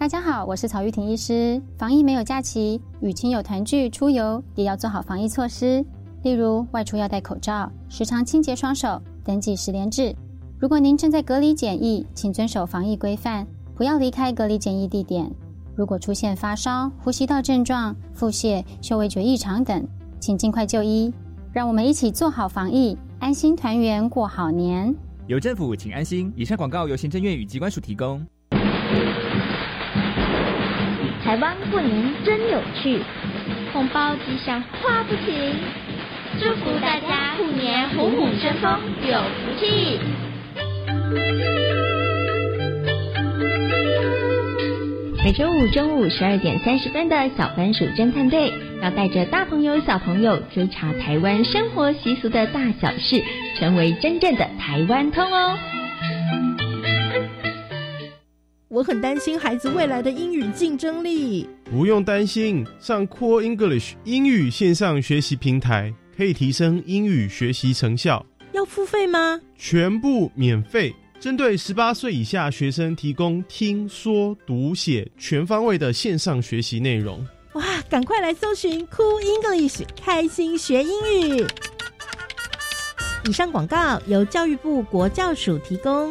大家好，我是曹玉婷医师。防疫没有假期，与亲友团聚、出游也要做好防疫措施，例如外出要戴口罩，时常清洁双手，登记十连制。如果您正在隔离检疫，请遵守防疫规范，不要离开隔离检疫地点。如果出现发烧、呼吸道症状、腹泻、嗅味觉异常等，请尽快就医。让我们一起做好防疫，安心团圆过好年。有政府，请安心。以上广告由行政院与机关署提供。台湾过年真有趣，红包吉祥花不停，祝福大家虎年虎虎生风，有福气。每周五中午十二点三十分的小番薯侦探队，要带着大朋友小朋友追查台湾生活习俗的大小事，成为真正的台湾通哦。我很担心孩子未来的英语竞争力。不用担心，上 Cool English 英语线上学习平台可以提升英语学习成效。要付费吗？全部免费，针对十八岁以下学生提供听说读写全方位的线上学习内容。哇，赶快来搜寻 Cool English，开心学英语。以上广告由教育部国教署提供。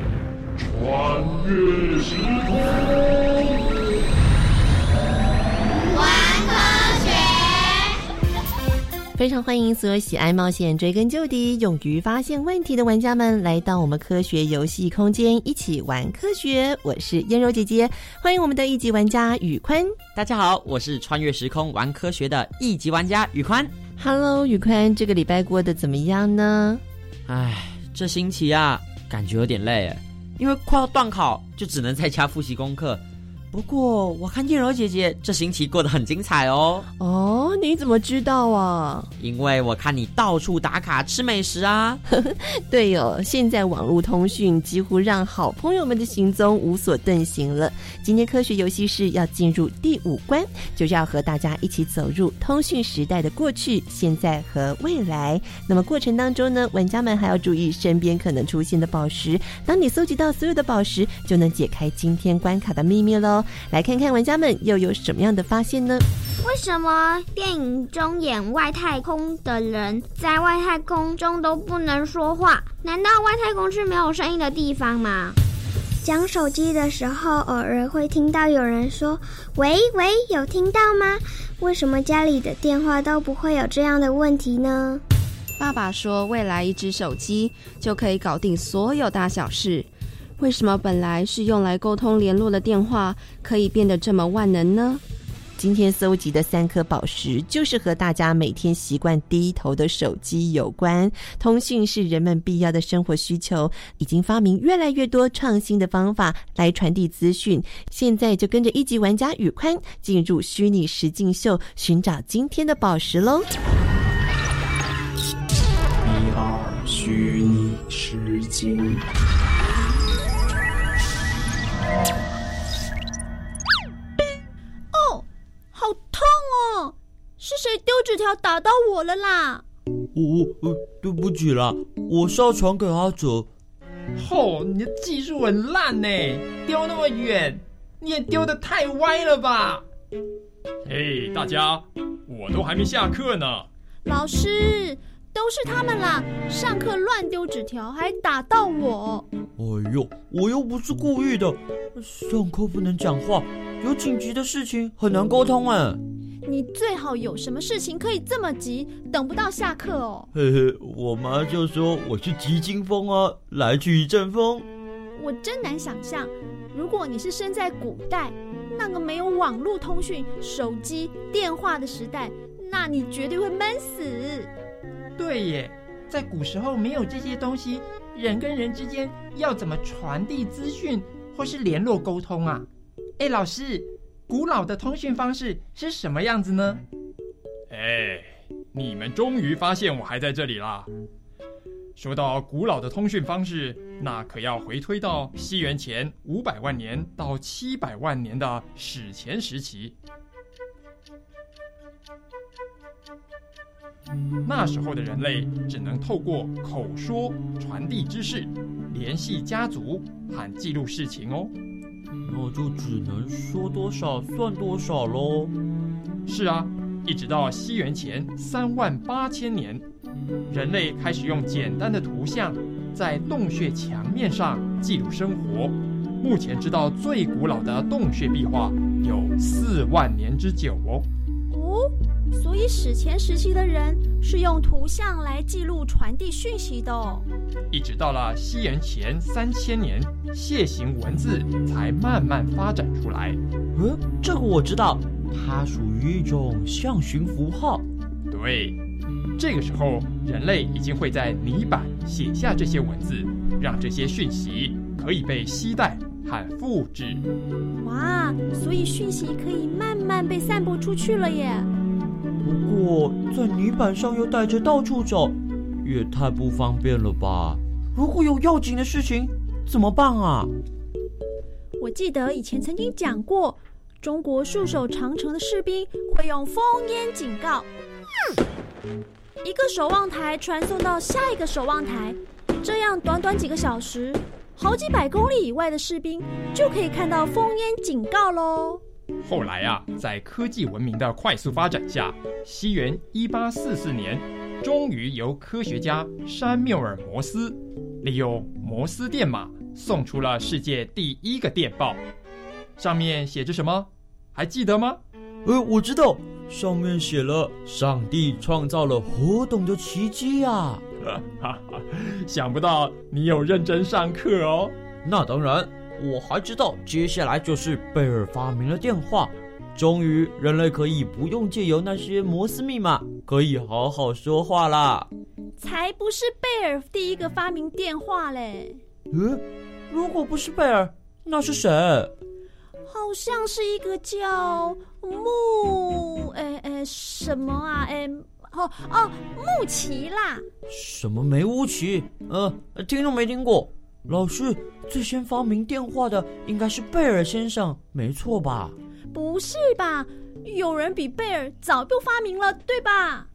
穿越时空。玩科学非常欢迎所有喜爱冒险、追根究底、勇于发现问题的玩家们来到我们科学游戏空间，一起玩科学。我是燕柔姐姐，欢迎我们的一级玩家宇宽。大家好，我是穿越时空玩科学的一级玩家宇宽。Hello，宇宽，这个礼拜过得怎么样呢？唉，这星期啊，感觉有点累哎，因为快要断考，就只能在家复习功课。不过我看燕柔姐姐这星期过得很精彩哦。哦，你怎么知道啊？因为我看你到处打卡吃美食啊。对哦，现在网络通讯几乎让好朋友们的行踪无所遁形了。今天科学游戏室要进入第五关，就是要和大家一起走入通讯时代的过去、现在和未来。那么过程当中呢，玩家们还要注意身边可能出现的宝石。当你搜集到所有的宝石，就能解开今天关卡的秘密喽。来看看玩家们又有什么样的发现呢？为什么电影中演外太空的人在外太空中都不能说话？难道外太空是没有声音的地方吗？讲手机的时候，偶尔会听到有人说“喂喂”，有听到吗？为什么家里的电话都不会有这样的问题呢？爸爸说，未来一只手机就可以搞定所有大小事。为什么本来是用来沟通联络的电话，可以变得这么万能呢？今天搜集的三颗宝石，就是和大家每天习惯低头的手机有关。通讯是人们必要的生活需求，已经发明越来越多创新的方法来传递资讯。现在就跟着一级玩家宇宽进入虚拟实境秀，寻找今天的宝石喽！一二虚拟实境。痛哦！是谁丢纸条打到我了啦？我呃，对不起啦，我是要传给阿哲。吼，你的技术很烂呢，丢那么远，你也丢的太歪了吧？嘿，大家，我都还没下课呢。老师，都是他们啦！上课乱丢纸条，还打到我。哎呦，我又不是故意的。上课不能讲话，有紧急的事情很难沟通哎。你最好有什么事情可以这么急，等不到下课哦。嘿嘿，我妈就说我是急惊风啊，来去一阵风。我真难想象，如果你是生在古代，那个没有网络通讯、手机、电话的时代，那你绝对会闷死。对耶，在古时候没有这些东西，人跟人之间要怎么传递资讯或是联络沟通啊？哎，老师，古老的通讯方式是什么样子呢？哎，你们终于发现我还在这里啦！说到古老的通讯方式，那可要回推到西元前五百万年到七百万年的史前时期。那时候的人类只能透过口说传递知识，联系家族和记录事情哦。那就只能说多少算多少喽。是啊，一直到西元前三万八千年，人类开始用简单的图像在洞穴墙面上记录生活。目前知道最古老的洞穴壁画有四万年之久哦。哦。所以史前时期的人是用图像来记录、传递讯息的。一直到了西元前三千年，楔形文字才慢慢发展出来。嗯，这个我知道，它属于一种象形符号。对，这个时候人类已经会在泥板写下这些文字，让这些讯息可以被携带和复制。哇，所以讯息可以慢慢被散播出去了耶。不过，在泥板上又带着到处走，也太不方便了吧？如果有要紧的事情，怎么办啊？我记得以前曾经讲过，中国戍守长城的士兵会用烽烟警告，一个守望台传送到下一个守望台，这样短短几个小时，好几百公里以外的士兵就可以看到烽烟警告喽。后来啊，在科技文明的快速发展下，西元一八四四年，终于由科学家山缪尔·摩斯利用摩斯电码送出了世界第一个电报。上面写着什么？还记得吗？呃，我知道，上面写了“上帝创造了活动的奇迹”啊！哈哈，想不到你有认真上课哦。那当然。我还知道，接下来就是贝尔发明了电话，终于人类可以不用借由那些摩斯密码，可以好好说话啦。才不是贝尔第一个发明电话嘞！嗯，如果不是贝尔，那是谁？好像是一个叫木……哎哎，什么啊？哎，哦哦，木奇啦！什么梅乌奇？呃，听都没听过。老师，最先发明电话的应该是贝尔先生，没错吧？不是吧？有人比贝尔早就发明了，对吧？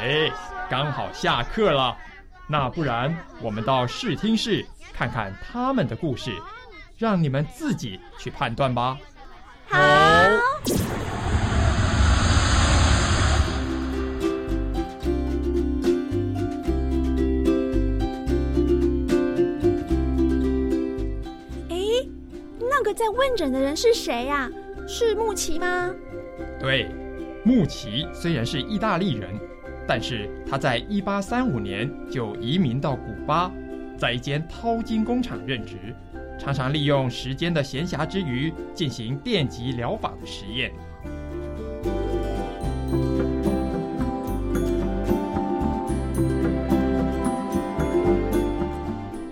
哎，刚好下课了，那不然我们到视听室看看他们的故事，让你们自己去判断吧。在问诊的人是谁呀？是穆奇吗？对，穆奇虽然是意大利人，但是他在一八三五年就移民到古巴，在一间淘金工厂任职。常常利用时间的闲暇之余进行电极疗法的实验。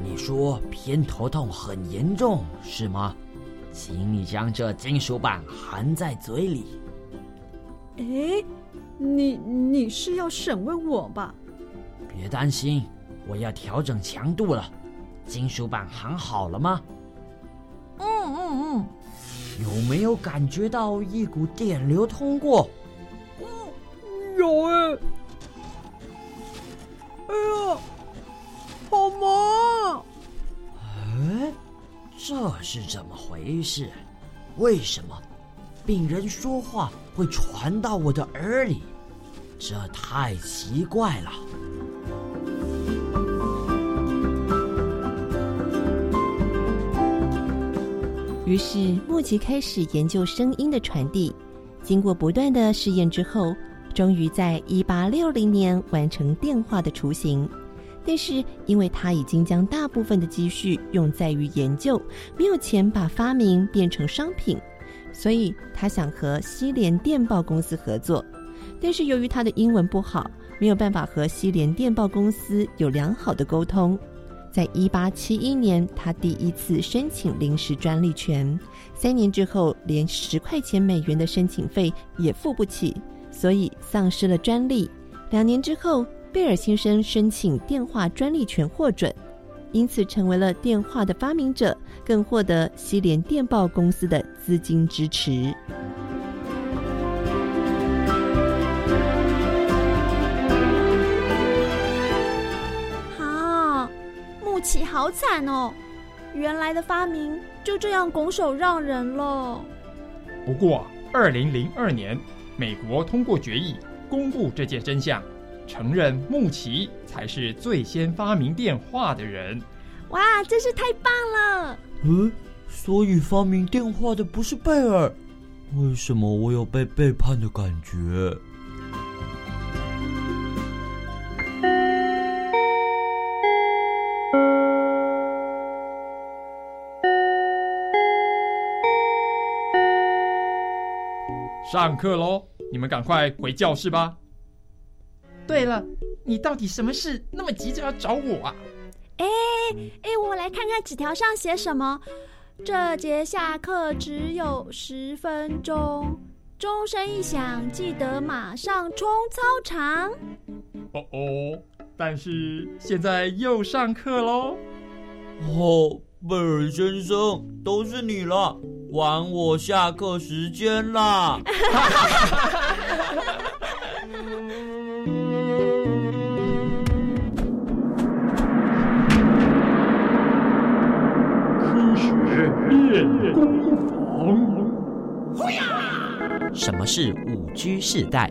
你说偏头痛很严重是吗？请你将这金属板含在嘴里。哎，你你是要审问我吧？别担心，我要调整强度了。金属板含好了吗？嗯嗯嗯，有没有感觉到一股电流通过？嗯，有哎。哎呀，好麻！哎，这是怎么回事？为什么病人说话会传到我的耳里？这太奇怪了。于是莫奇开始研究声音的传递。经过不断的试验之后，终于在一八六零年完成电话的雏形。但是，因为他已经将大部分的积蓄用在于研究，没有钱把发明变成商品，所以他想和西联电报公司合作。但是由于他的英文不好，没有办法和西联电报公司有良好的沟通。在一八七一年，他第一次申请临时专利权，三年之后，连十块钱美元的申请费也付不起，所以丧失了专利。两年之后，贝尔先生申请电话专利权获准，因此成为了电话的发明者，更获得西联电报公司的资金支持。啊，木奇好惨哦！原来的发明就这样拱手让人了。不过，二零零二年，美国通过决议，公布这件真相，承认穆奇才是最先发明电话的人。哇，真是太棒了！嗯，所以发明电话的不是贝尔，为什么我有被背叛的感觉？上课喽！你们赶快回教室吧。对了，你到底什么事那么急着要找我啊？哎哎，我来看看纸条上写什么。这节下课只有十分钟，钟声一响，记得马上冲操场。哦哦，但是现在又上课喽。哦，贝尔先生，都是你了，晚我下课时间啦。什么是五 G 世代？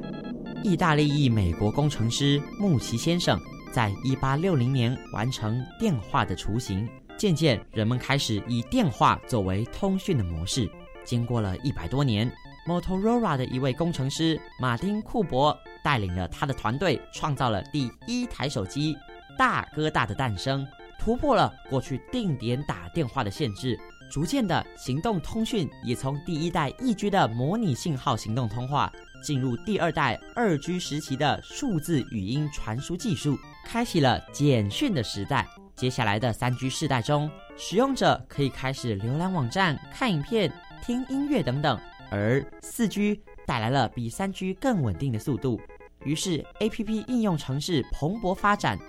意大利裔美国工程师穆奇先生在一八六零年完成电话的雏形，渐渐人们开始以电话作为通讯的模式。经过了一百多年，Motorola 的一位工程师马丁库伯带领了他的团队，创造了第一台手机“大哥大”的诞生，突破了过去定点打电话的限制。逐渐的，行动通讯也从第一代一 G 的模拟信号行动通话，进入第二代二 G 时期的数字语音传输技术，开启了简讯的时代。接下来的三 G 世代中，使用者可以开始浏览网站、看影片、听音乐等等，而四 G 带来了比三 G 更稳定的速度，于是 APP 应用程式蓬勃发展，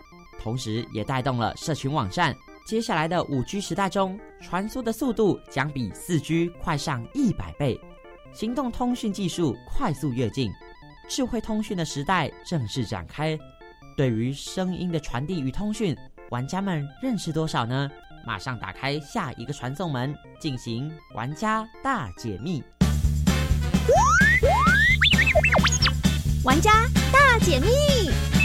同时也带动了社群网站。接下来的五 G 时代中，传输的速度将比四 G 快上一百倍，行动通讯技术快速跃进，智慧通讯的时代正式展开。对于声音的传递与通讯，玩家们认识多少呢？马上打开下一个传送门，进行玩家大解密。玩家大解密。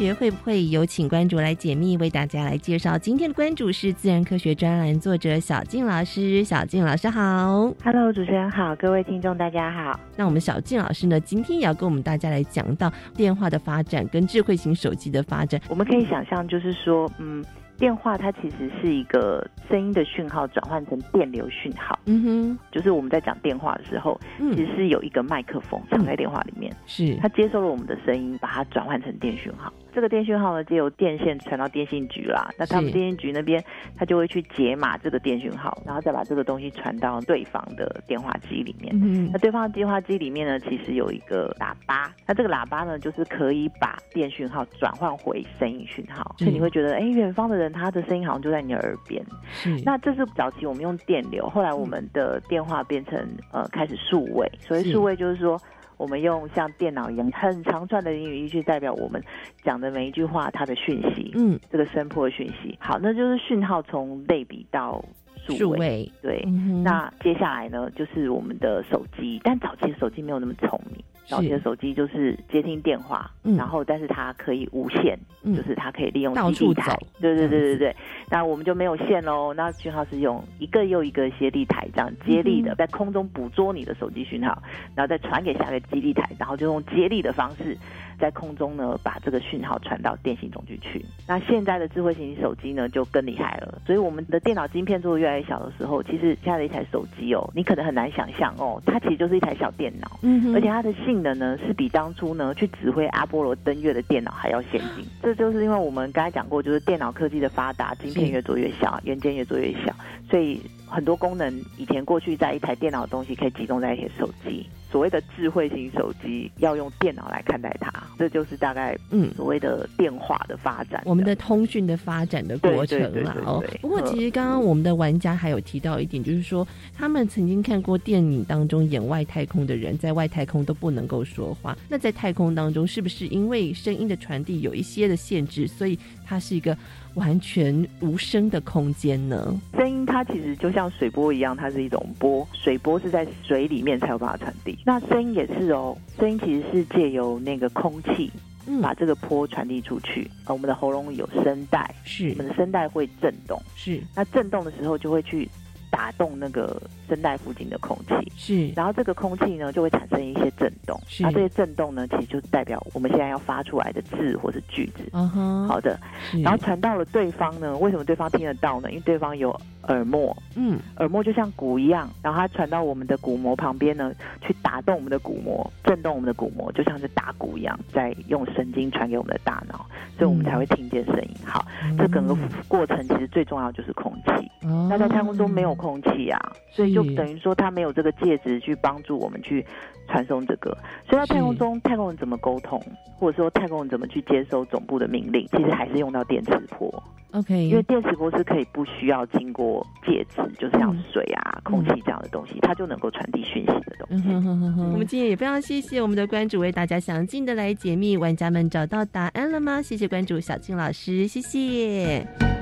科学会不会有请关主来解密？为大家来介绍今天的关主是自然科学专栏作者小静老师。小静老师好，Hello，主持人好，各位听众大家好。那我们小静老师呢，今天也要跟我们大家来讲到电话的发展跟智慧型手机的发展。我们可以想象，就是说，嗯。电话它其实是一个声音的讯号转换成电流讯号，嗯哼，就是我们在讲电话的时候，嗯其实是有一个麦克风藏在电话里面，是它接收了我们的声音，把它转换成电讯号。这个电讯号呢，就由电线传到电信局啦，那他们电信局那边，他就会去解码这个电讯号，然后再把这个东西传到对方的电话机里面。嗯那对方的电话机里面呢，其实有一个喇叭，那这个喇叭呢，就是可以把电讯号转换回声音讯号，所以你会觉得，哎，远方的人他的声音好像就在你耳边。是那这是早期我们用电流，后来我们的电话变成呃开始数位，所以数位就是说。我们用像电脑一样很长串的英语去代表我们讲的每一句话它的讯息，嗯，这个声波的讯息。好，那就是讯号从类比到数位，对。嗯那接下来呢，就是我们的手机，但早期的手机没有那么聪明。早期的手机就是接听电话，嗯。然后但是它可以无线，嗯。就是它可以利用基地台，对对对对对。那我们就没有线喽，那讯号是用一个又一个接力台这样接力的，嗯在空中捕捉你的手机讯号，然后再传给下个基地台，然后就用接力的方式。在空中呢，把这个讯号传到电信总局去。那现在的智慧型手机呢，就更厉害了。所以我们的电脑晶片做的越来越小的时候，其实现在的一台手机哦，你可能很难想象哦，它其实就是一台小电脑。嗯哼而且它的性能呢，是比当初呢去指挥阿波罗登月的电脑还要先进。这就是因为我们刚才讲过，就是电脑科技的发达，晶片越做越小，元件越做越小，所以很多功能以前过去在一台电脑的东西可以集中在一些手机。所谓的智慧型手机要用电脑来看待它，这就是大概嗯所谓的电话的发展。我们的通讯的发展的过程啦哦。不过其实刚刚我们的玩家还有提到一点，就是说他们曾经看过电影当中演外太空的人在外太空都不能够说话，那在太空当中是不是因为声音的传递有一些的限制，所以它是一个完全无声的空间呢？声音它其实就像水波一样，它是一种波，水波是在水里面才有办法传递。那声音也是哦，声音其实是借由那个空气。嗯把这个波传递出去，呃，我们的喉咙有声带，是我们的声带会震动，是那震动的时候就会去打动那个声带附近的空气，是，然后这个空气呢就会产生一些震动，是。那这些震动呢其实就代表我们现在要发出来的字或是句子，嗯哼，好的，然后传到了对方呢，为什么对方听得到呢？因为对方有耳膜，嗯，耳膜就像鼓一样，然后它传到我们的鼓膜旁边呢，去打动我们的鼓膜，震动我们的鼓膜，就像是打鼓一样，在用神经传给我们的大脑，所以我们才会听见声音。好，这整个过程其实最重要的就是空气。哦。那在太空中没有空气啊，所以就等于说它没有这个介质去帮助我们去传送这个。所以在太空中，太空人怎么沟通，或者说太空人怎么去接收总部的命令，其实还是用到电磁波。OK，因为电磁波是可以不需要经过介质，就是像水啊、空气这样的东西，它就能够传递讯息的东西。嗯哼哼哼哼，我们今天也非常谢谢我们的关主为大家详尽的来解密，玩家们找到答案了吗？谢谢关主小静老师，谢谢。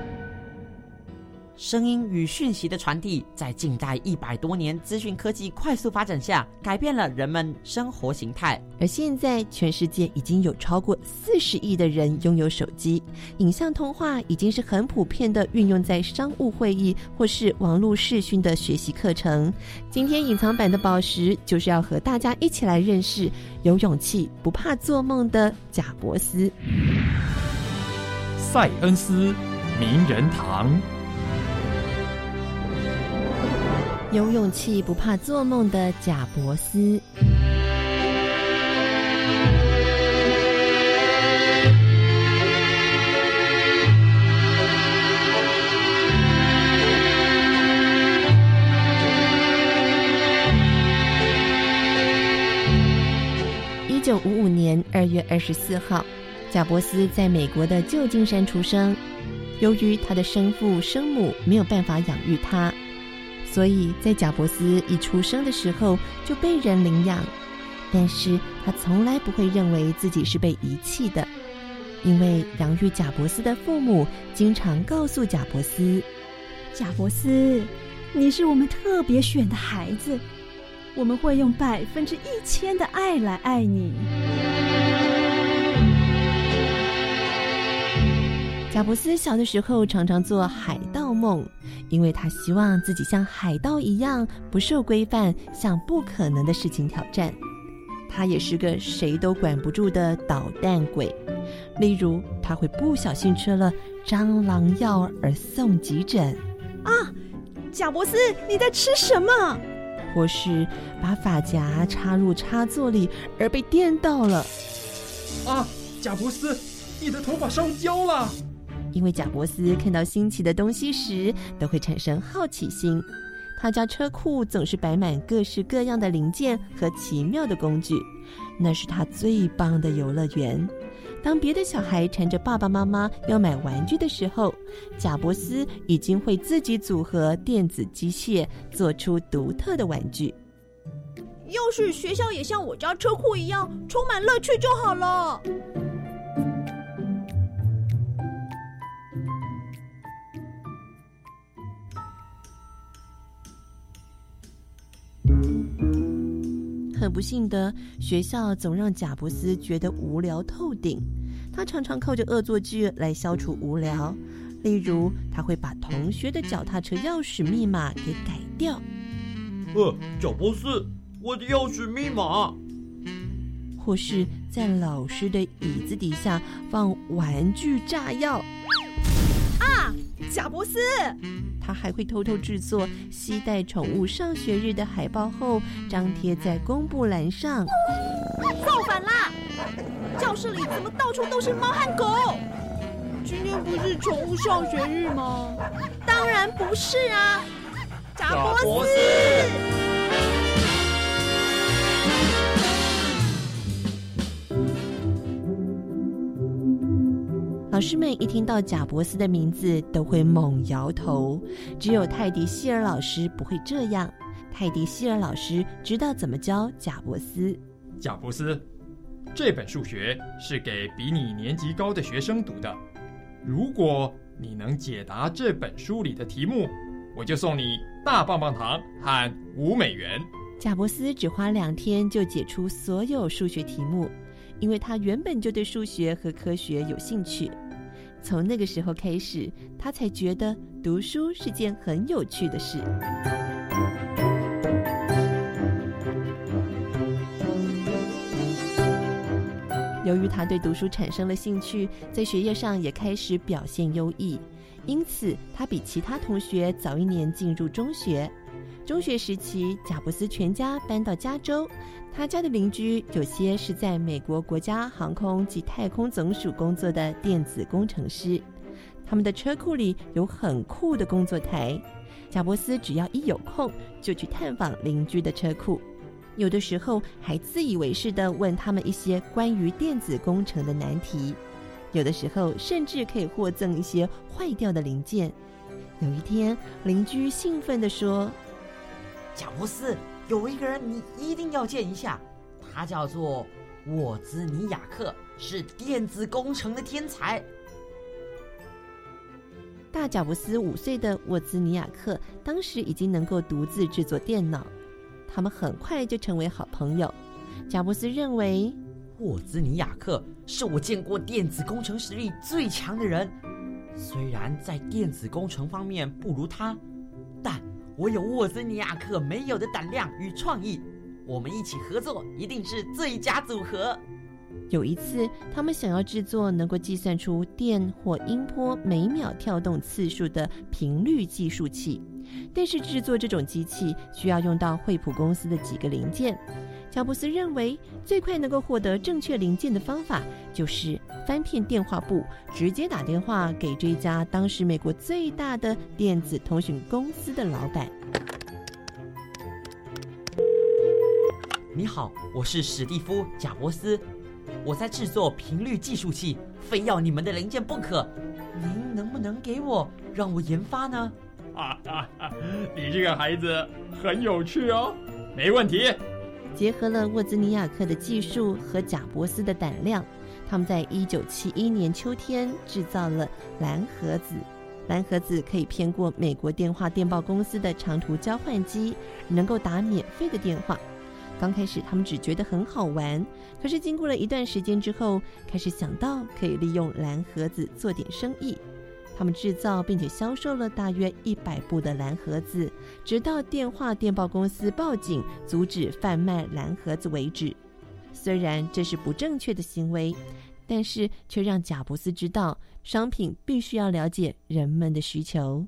声音与讯息的传递，在近代一百多年资讯科技快速发展下，改变了人们生活形态。而现在，全世界已经有超过四十亿的人拥有手机，影像通话已经是很普遍的运用在商务会议或是网络视讯的学习课程。今天隐藏版的宝石就是要和大家一起来认识有勇气、不怕做梦的贾伯斯。塞恩斯名人堂。有勇气不怕做梦的贾伯斯。一九五五年二月二十四号，贾伯斯在美国的旧金山出生。由于他的生父生母没有办法养育他。所以在贾伯斯一出生的时候就被人领养，但是他从来不会认为自己是被遗弃的，因为养育贾伯斯的父母经常告诉贾伯斯：“贾伯斯，你是我们特别选的孩子，我们会用百分之一千的爱来爱你。”贾伯斯小的时候常常做海盗梦，因为他希望自己像海盗一样不受规范，向不可能的事情挑战。他也是个谁都管不住的捣蛋鬼，例如他会不小心吃了蟑螂药而送急诊啊！贾伯斯，你在吃什么？或是把发夹插入插座里而被电到了。啊，贾伯斯，你的头发烧焦了。因为贾伯斯看到新奇的东西时，都会产生好奇心。他家车库总是摆满各式各样的零件和奇妙的工具，那是他最棒的游乐园。当别的小孩缠着爸爸妈妈要买玩具的时候，贾伯斯已经会自己组合电子机械，做出独特的玩具。要是学校也像我家车库一样充满乐趣就好了。很不幸的，学校总让贾伯斯觉得无聊透顶。他常常靠着恶作剧来消除无聊，例如他会把同学的脚踏车钥匙密码给改掉。呃，贾伯斯，我的钥匙密码。或是在老师的椅子底下放玩具炸药。啊，贾伯斯！他还会偷偷制作携带宠物上学日的海报后，张贴在公布栏上。造反啦！教室里怎么到处都是猫和狗？今天不是宠物上学日吗？当然不是啊！贾伯斯。老师们一听到贾伯斯的名字，都会猛摇头。只有泰迪希尔老师不会这样。泰迪希尔老师知道怎么教贾伯斯。贾伯斯，这本数学是给比你年级高的学生读的。如果你能解答这本书里的题目，我就送你大棒棒糖和五美元。贾伯斯只花两天就解出所有数学题目，因为他原本就对数学和科学有兴趣。从那个时候开始，他才觉得读书是件很有趣的事。由于他对读书产生了兴趣，在学业上也开始表现优异，因此他比其他同学早一年进入中学。中学时期，贾伯斯全家搬到加州。他家的邻居有些是在美国国家航空及太空总署工作的电子工程师，他们的车库里有很酷的工作台。贾伯斯只要一有空，就去探访邻居的车库，有的时候还自以为是的问他们一些关于电子工程的难题，有的时候甚至可以获赠一些坏掉的零件。有一天，邻居兴奋地说。贾伯斯有一个人你一定要见一下，他叫做沃兹尼亚克，是电子工程的天才。大贾伯斯五岁的沃兹尼亚克当时已经能够独自制作电脑，他们很快就成为好朋友。贾伯斯认为沃兹尼亚克是我见过电子工程实力最强的人，虽然在电子工程方面不如他，但。我有沃森尼亚克没有的胆量与创意，我们一起合作一定是最佳组合。有一次，他们想要制作能够计算出电或音波每秒跳动次数的频率计数器，但是制作这种机器需要用到惠普公司的几个零件。乔布斯认为，最快能够获得正确零件的方法，就是翻遍电话簿，直接打电话给这家当时美国最大的电子通讯公司的老板。你好，我是史蒂夫·贾伯斯，我在制作频率计数器，非要你们的零件不可。您能不能给我，让我研发呢？啊啊啊！你这个孩子很有趣哦，没问题。结合了沃兹尼亚克的技术和贾伯斯的胆量，他们在一九七一年秋天制造了蓝盒子。蓝盒子可以骗过美国电话电报公司的长途交换机，能够打免费的电话。刚开始他们只觉得很好玩，可是经过了一段时间之后，开始想到可以利用蓝盒子做点生意。他们制造并且销售了大约一百部的蓝盒子，直到电话电报公司报警阻止贩卖蓝盒子为止。虽然这是不正确的行为，但是却让贾布斯知道，商品必须要了解人们的需求。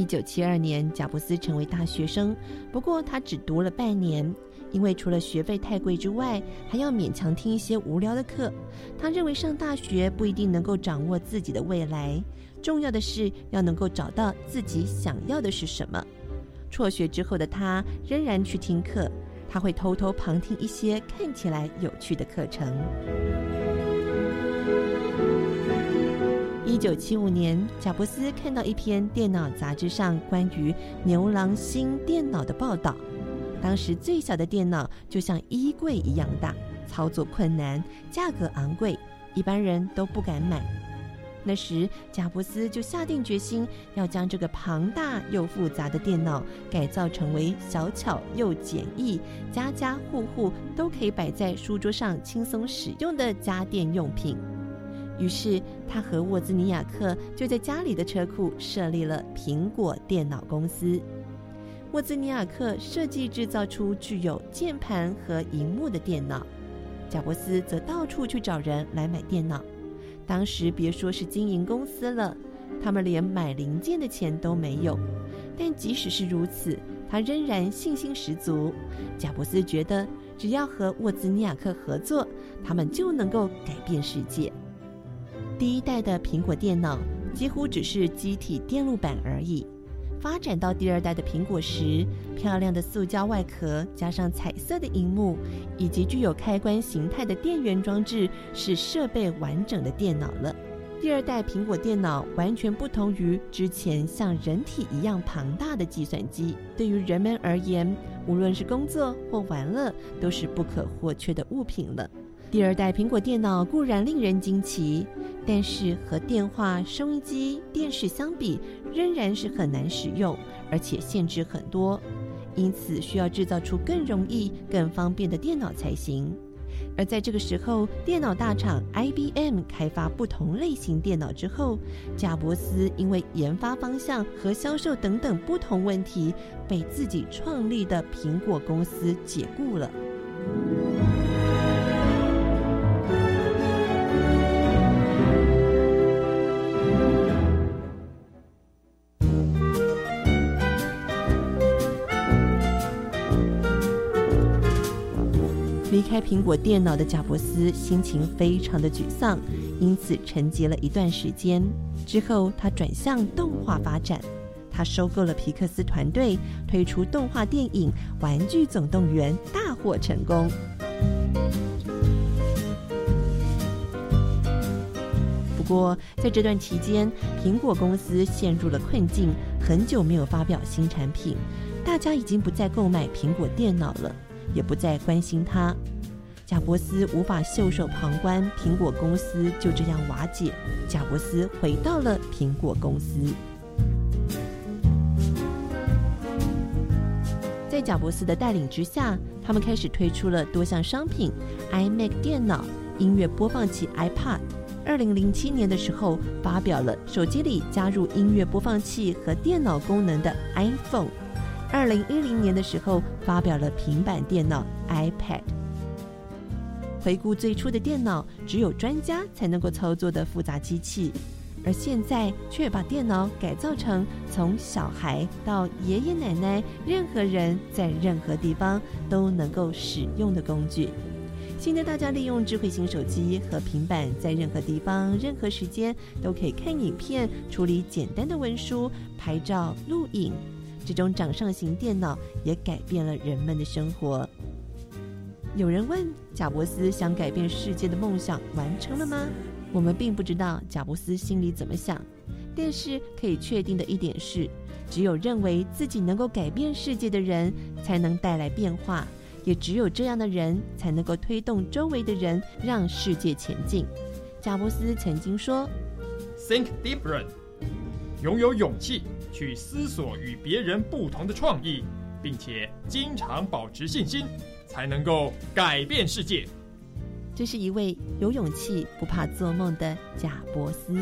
一九七二年，贾布斯成为大学生，不过他只读了半年。因为除了学费太贵之外，还要勉强听一些无聊的课。他认为上大学不一定能够掌握自己的未来，重要的是要能够找到自己想要的是什么。辍学之后的他仍然去听课，他会偷偷旁听一些看起来有趣的课程。一九七五年，贾伯斯看到一篇电脑杂志上关于牛郎星电脑的报道。当时最小的电脑就像衣柜一样大，操作困难，价格昂贵，一般人都不敢买。那时，贾伯斯就下定决心要将这个庞大又复杂的电脑改造成为小巧又简易、家家户户都可以摆在书桌上轻松使用的家电用品。于是，他和沃兹尼亚克就在家里的车库设立了苹果电脑公司。沃兹尼亚克设计制造出具有键盘和荧幕的电脑，贾伯斯则到处去找人来买电脑。当时别说是经营公司了，他们连买零件的钱都没有。但即使是如此，他仍然信心十足。贾伯斯觉得，只要和沃兹尼亚克合作，他们就能够改变世界。第一代的苹果电脑几乎只是机体电路板而已。发展到第二代的苹果时，漂亮的塑胶外壳加上彩色的荧幕，以及具有开关形态的电源装置，是设备完整的电脑了。第二代苹果电脑完全不同于之前像人体一样庞大的计算机，对于人们而言，无论是工作或玩乐，都是不可或缺的物品了。第二代苹果电脑固然令人惊奇，但是和电话、收音机、电视相比，仍然是很难使用，而且限制很多，因此需要制造出更容易、更方便的电脑才行。而在这个时候，电脑大厂 IBM 开发不同类型电脑之后，贾伯斯因为研发方向和销售等等不同问题，被自己创立的苹果公司解雇了。开苹果电脑的贾伯斯心情非常的沮丧，因此沉寂了一段时间。之后，他转向动画发展，他收购了皮克斯团队，推出动画电影《玩具总动员》，大获成功。不过，在这段期间，苹果公司陷入了困境，很久没有发表新产品，大家已经不再购买苹果电脑了。也不再关心他，贾伯斯无法袖手旁观，苹果公司就这样瓦解。贾伯斯回到了苹果公司，在贾伯斯的带领之下，他们开始推出了多项商品：iMac 电脑、音乐播放器 iPad。二零零七年的时候，发表了手机里加入音乐播放器和电脑功能的 iPhone。二零一零年的时候，发表了平板电脑 iPad。回顾最初的电脑，只有专家才能够操作的复杂机器，而现在却把电脑改造成从小孩到爷爷奶奶，任何人在任何地方都能够使用的工具。现在大家利用智慧型手机和平板，在任何地方、任何时间都可以看影片、处理简单的文书、拍照、录影。这种掌上型电脑也改变了人们的生活。有人问贾伯斯想改变世界的梦想完成了吗？我们并不知道贾伯斯心里怎么想，但是可以确定的一点是，只有认为自己能够改变世界的人，才能带来变化，也只有这样的人才能够推动周围的人，让世界前进。贾伯斯曾经说：“Think different，拥有勇气。”去思索与别人不同的创意，并且经常保持信心，才能够改变世界。这是一位有勇气、不怕做梦的贾伯斯。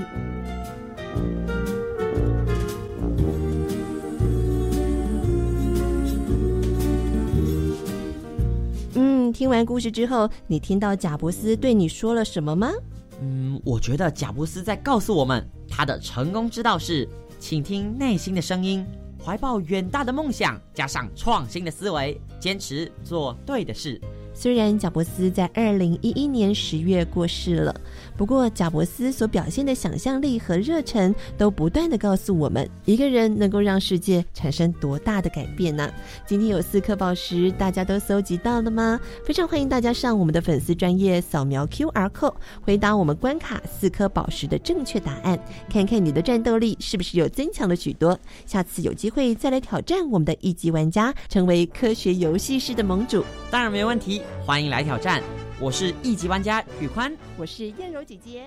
嗯，听完故事之后，你听到贾伯斯对你说了什么吗？嗯，我觉得贾伯斯在告诉我们，他的成功之道是。请听内心的声音，怀抱远大的梦想，加上创新的思维，坚持做对的事。虽然贾伯斯在二零一一年十月过世了，不过贾伯斯所表现的想象力和热忱，都不断的告诉我们，一个人能够让世界产生多大的改变呢？今天有四颗宝石，大家都搜集到了吗？非常欢迎大家上我们的粉丝专业扫描 Q R code，回答我们关卡四颗宝石的正确答案，看看你的战斗力是不是有增强了许多。下次有机会再来挑战我们的一级玩家，成为科学游戏室的盟主。当然没问题，欢迎来挑战。我是一级玩家宇宽，我是燕柔姐姐。